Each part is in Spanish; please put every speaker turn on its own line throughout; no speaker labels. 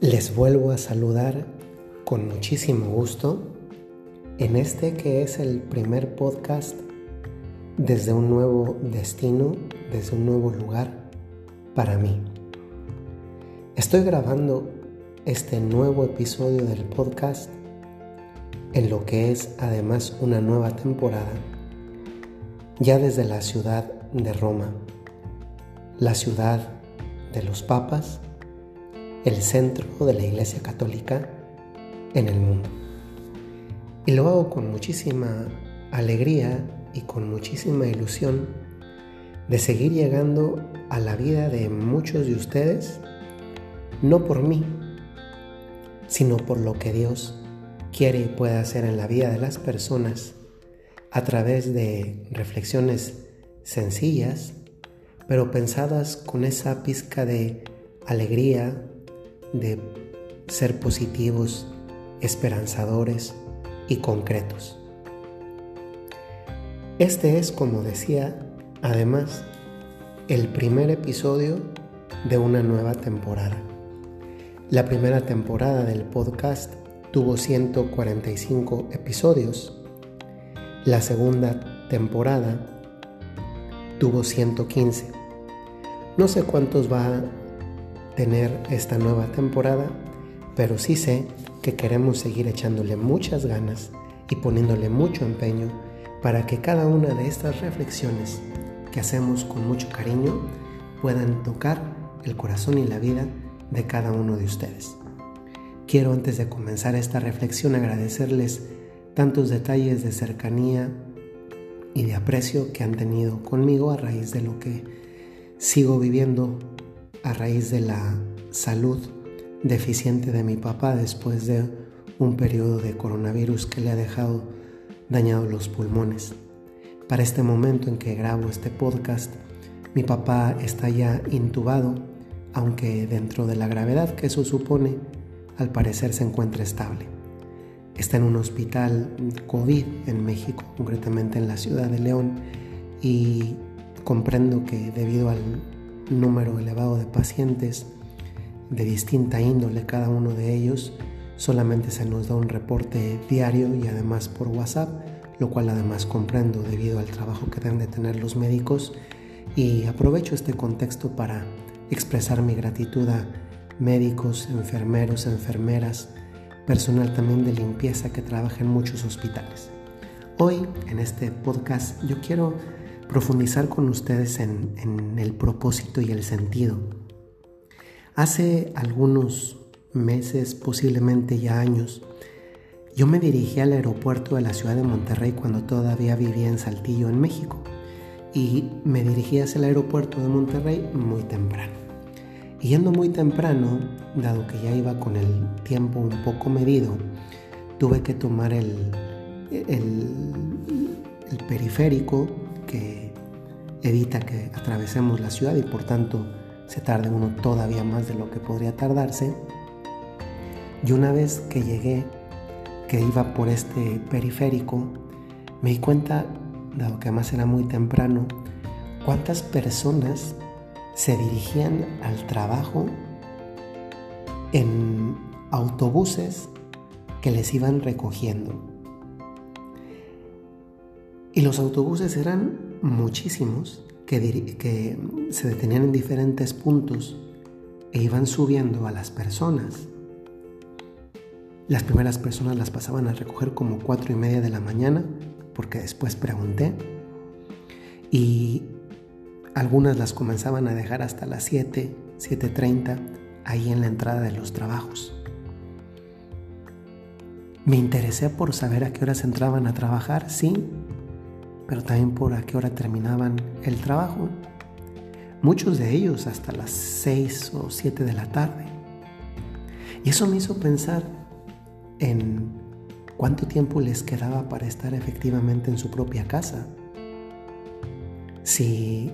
Les vuelvo a saludar con muchísimo gusto en este que es el primer podcast desde un nuevo destino, desde un nuevo lugar para mí. Estoy grabando este nuevo episodio del podcast en lo que es además una nueva temporada ya desde la ciudad de Roma, la ciudad de los papas el centro de la Iglesia Católica en el mundo. Y lo hago con muchísima alegría y con muchísima ilusión de seguir llegando a la vida de muchos de ustedes, no por mí, sino por lo que Dios quiere y puede hacer en la vida de las personas a través de reflexiones sencillas, pero pensadas con esa pizca de alegría, de ser positivos, esperanzadores y concretos. Este es, como decía, además, el primer episodio de una nueva temporada. La primera temporada del podcast tuvo 145 episodios. La segunda temporada tuvo 115. No sé cuántos va tener esta nueva temporada, pero sí sé que queremos seguir echándole muchas ganas y poniéndole mucho empeño para que cada una de estas reflexiones que hacemos con mucho cariño puedan tocar el corazón y la vida de cada uno de ustedes. Quiero antes de comenzar esta reflexión agradecerles tantos detalles de cercanía y de aprecio que han tenido conmigo a raíz de lo que sigo viviendo a raíz de la salud deficiente de mi papá después de un periodo de coronavirus que le ha dejado dañados los pulmones. Para este momento en que grabo este podcast, mi papá está ya intubado, aunque dentro de la gravedad que eso supone, al parecer se encuentra estable. Está en un hospital COVID en México, concretamente en la ciudad de León, y comprendo que debido al número elevado de pacientes de distinta índole cada uno de ellos. Solamente se nos da un reporte diario y además por WhatsApp, lo cual además comprendo debido al trabajo que deben de tener los médicos y aprovecho este contexto para expresar mi gratitud a médicos, enfermeros, enfermeras, personal también de limpieza que trabaja en muchos hospitales. Hoy en este podcast yo quiero profundizar con ustedes en, el propósito y el sentido. Hace algunos meses, posiblemente ya años, yo me dirigí al aeropuerto de la ciudad de Monterrey cuando todavía vivía en Saltillo, en México. Y me dirigí hacia el aeropuerto de Monterrey muy temprano. Yendo muy temprano, dado que ya iba con el tiempo un poco medido, tuve que tomar el periférico que evita que atravesemos la ciudad y por tanto se tarde uno todavía más de lo que podría tardarse. Y una vez que llegué, que iba por este periférico, me di cuenta, dado que además era muy temprano, cuántas personas se dirigían al trabajo en autobuses que les iban recogiendo. Y los autobuses eran muchísimos que, se detenían en diferentes puntos e iban subiendo a las personas. Las primeras personas las pasaban a recoger como cuatro y media de la mañana, porque después pregunté. Y algunas las comenzaban a dejar hasta las 7, 7.30, ahí en la entrada de los trabajos. Me interesé por saber a qué horas entraban a trabajar, sí, pero también por a qué hora terminaban el trabajo. Muchos de ellos hasta las 6 o 7 de la tarde. Y eso me hizo pensar en cuánto tiempo les quedaba para estar efectivamente en su propia casa. Si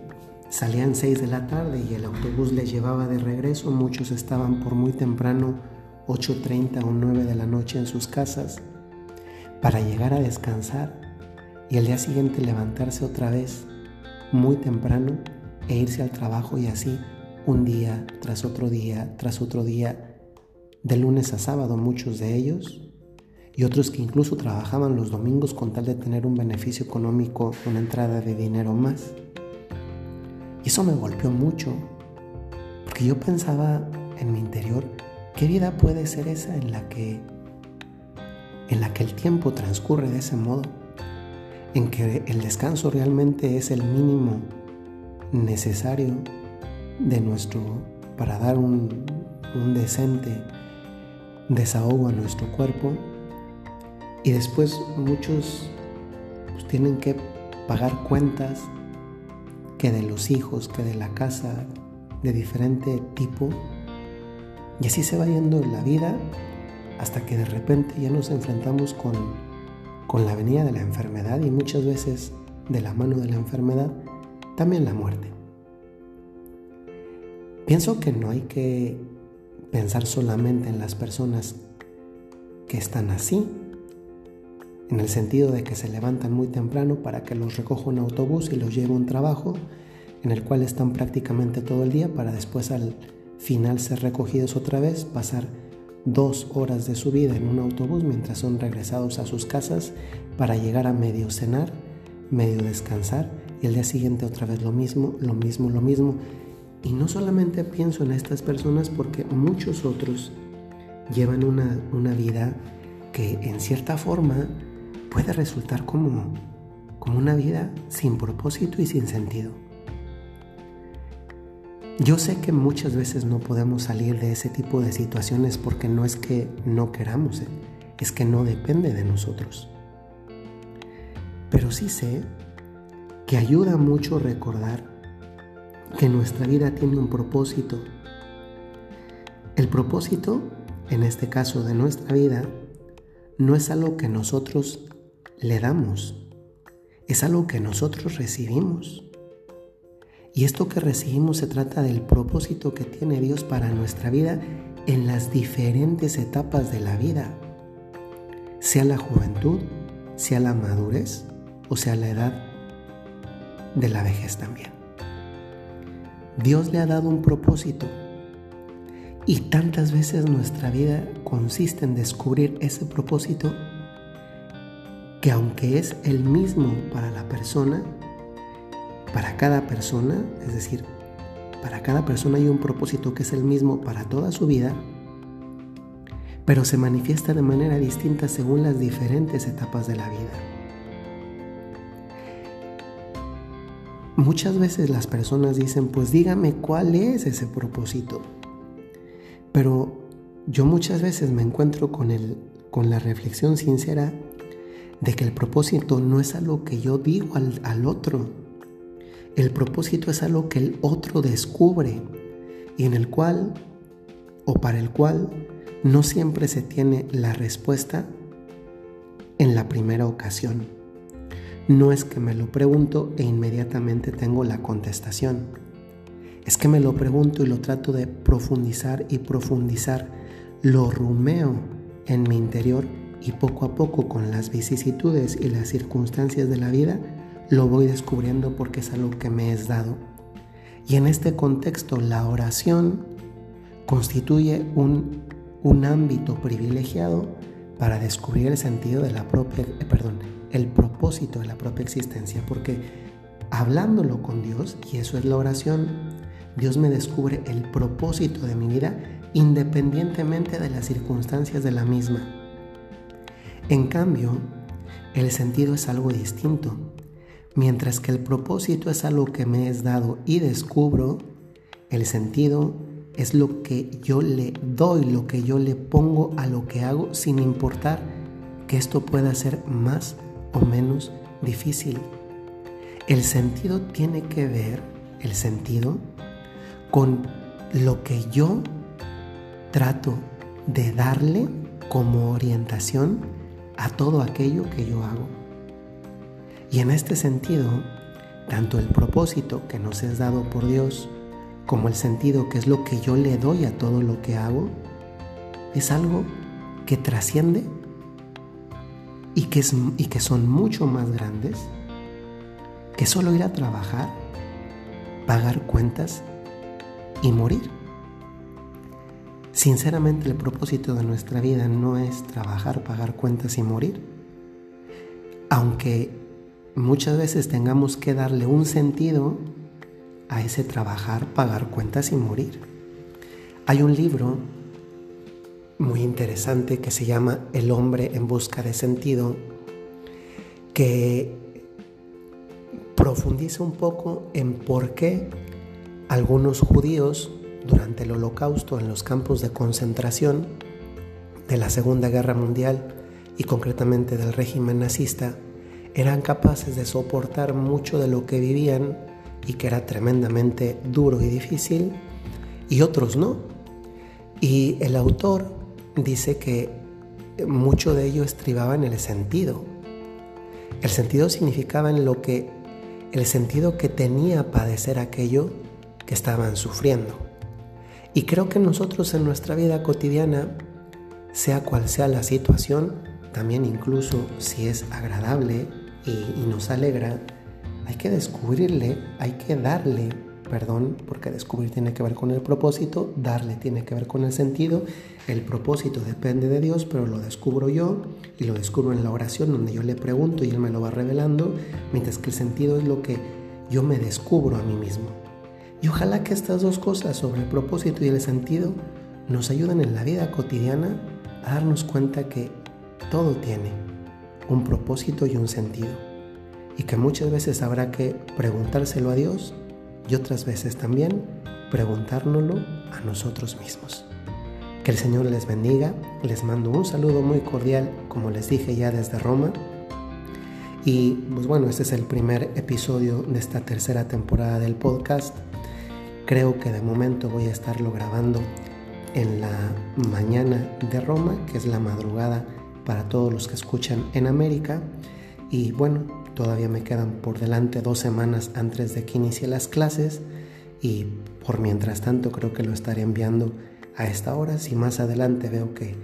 salían 6 de la tarde y el autobús les llevaba de regreso, muchos estaban por muy temprano, 8.30 o 9 de la noche en sus casas, para llegar a descansar y al día siguiente levantarse otra vez muy temprano e irse al trabajo y así un día tras otro día tras otro día de lunes a sábado muchos de ellos, y otros que incluso trabajaban los domingos con tal de tener un beneficio económico, una entrada de dinero más. Y eso me golpeó mucho, porque yo pensaba en mi interior, ¿qué vida puede ser esa en la que en la que el tiempo transcurre de ese modo? En que el descanso realmente es el mínimo necesario de nuestro para dar un, un decente desahogo a nuestro cuerpo y después muchos pues, tienen que pagar cuentas que de los hijos, que de la casa, de diferente tipo. Y así se va yendo la vida hasta que de repente ya nos enfrentamos con, con la venida de la enfermedad y muchas veces de la mano de la enfermedad también la muerte. Pienso que no hay que pensar solamente en las personas que están así, en el sentido de que se levantan muy temprano para que los recoja un autobús y los lleve a un trabajo en el cual están prácticamente todo el día para después al final ser recogidos otra vez, pasar dos horas de su vida en un autobús mientras son regresados a sus casas para llegar a medio cenar, medio descansar y el día siguiente otra vez lo mismo, lo mismo, lo mismo. Y no solamente pienso en estas personas porque muchos otros llevan una, una vida que en cierta forma puede resultar como, como una vida sin propósito y sin sentido. Yo sé que muchas veces no podemos salir de ese tipo de situaciones porque no es que no queramos, ¿eh? es que no depende de nosotros. Pero sí sé que ayuda mucho recordar que nuestra vida tiene un propósito. El propósito, en este caso de nuestra vida, no es algo que nosotros le damos, es algo que nosotros recibimos. Y esto que recibimos se trata del propósito que tiene Dios para nuestra vida en las diferentes etapas de la vida, sea la juventud, sea la madurez o sea la edad de la vejez también. Dios le ha dado un propósito y tantas veces nuestra vida consiste en descubrir ese propósito que aunque es el mismo para la persona, para cada persona, es decir, para cada persona hay un propósito que es el mismo para toda su vida, pero se manifiesta de manera distinta según las diferentes etapas de la vida. Muchas veces las personas dicen, pues dígame cuál es ese propósito. Pero yo muchas veces me encuentro con, el, con la reflexión sincera de que el propósito no es algo que yo digo al, otro. El propósito es algo que el otro descubre y en el cual o para el cual no siempre se tiene la respuesta en la primera ocasión. No es que me lo pregunto e inmediatamente tengo la contestación. Es que me lo pregunto y lo trato de profundizar y profundizar. Lo rumeo en mi interior y poco a poco con las vicisitudes y las circunstancias de la vida lo voy descubriendo porque es algo que me es dado. Y en este contexto la oración constituye un, un ámbito privilegiado para descubrir el sentido de la propia, eh, perdón, el propósito de la propia existencia, porque hablándolo con Dios, y eso es la oración, Dios me descubre el propósito de mi vida independientemente de las circunstancias de la misma. En cambio, el sentido es algo distinto. Mientras que el propósito es algo que me es dado y descubro, el sentido es lo que yo le doy, lo que yo le pongo a lo que hago sin importar que esto pueda ser más o menos difícil. El sentido tiene que ver, el sentido, con lo que yo trato de darle como orientación a todo aquello que yo hago. Y en este sentido, tanto el propósito que nos es dado por Dios, como el sentido que es lo que yo le doy a todo lo que hago, es algo que trasciende y que, es, y que son mucho más grandes que solo ir a trabajar, pagar cuentas y morir. Sinceramente el propósito de nuestra vida no es trabajar, pagar cuentas y morir. Aunque muchas veces tengamos que darle un sentido a ese trabajar, pagar cuentas y morir. Hay un libro muy interesante que se llama El hombre en busca de sentido, que profundiza un poco en por qué algunos judíos durante el holocausto en los campos de concentración de la Segunda Guerra Mundial y concretamente del régimen nazista eran capaces de soportar mucho de lo que vivían y que era tremendamente duro y difícil y otros no. Y el autor dice que mucho de ello estribaba en el sentido. El sentido significaba en lo que el sentido que tenía padecer aquello que estaban sufriendo. Y creo que nosotros en nuestra vida cotidiana, sea cual sea la situación, también incluso si es agradable y, nos alegra, hay que descubrirle, hay que darle, perdón, porque descubrir tiene que ver con el propósito, darle tiene que ver con el sentido, el propósito depende de Dios, pero lo descubro yo y lo descubro en la oración donde yo le pregunto y Él me lo va revelando, mientras que el sentido es lo que yo me descubro a mí mismo. Y ojalá que estas dos cosas sobre el propósito y el sentido nos ayuden en la vida cotidiana a darnos cuenta que todo tiene un propósito y un sentido. Y que muchas veces habrá que preguntárselo a Dios y otras veces también preguntárnoslo a nosotros mismos. Que el Señor les bendiga, les mando un saludo muy cordial, como les dije ya desde Roma. Y pues bueno, este es el primer episodio de esta tercera temporada del podcast. Creo que de momento voy a estarlo grabando en la mañana de Roma, que es la madrugada para todos los que escuchan en América. Y bueno, todavía me quedan por delante dos semanas antes de que inicie las clases y por mientras tanto creo que lo estaré enviando a esta hora. Si más adelante veo que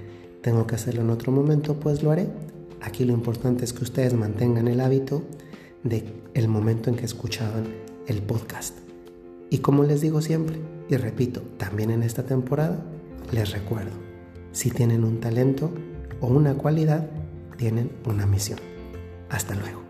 tengo que hacerlo en otro momento, pues lo haré. Aquí lo importante es que ustedes mantengan el hábito de el momento en que escuchaban el podcast. Y como les digo siempre, y repito, también en esta temporada, les recuerdo, si tienen un talento, o una cualidad tienen una misión. Hasta luego.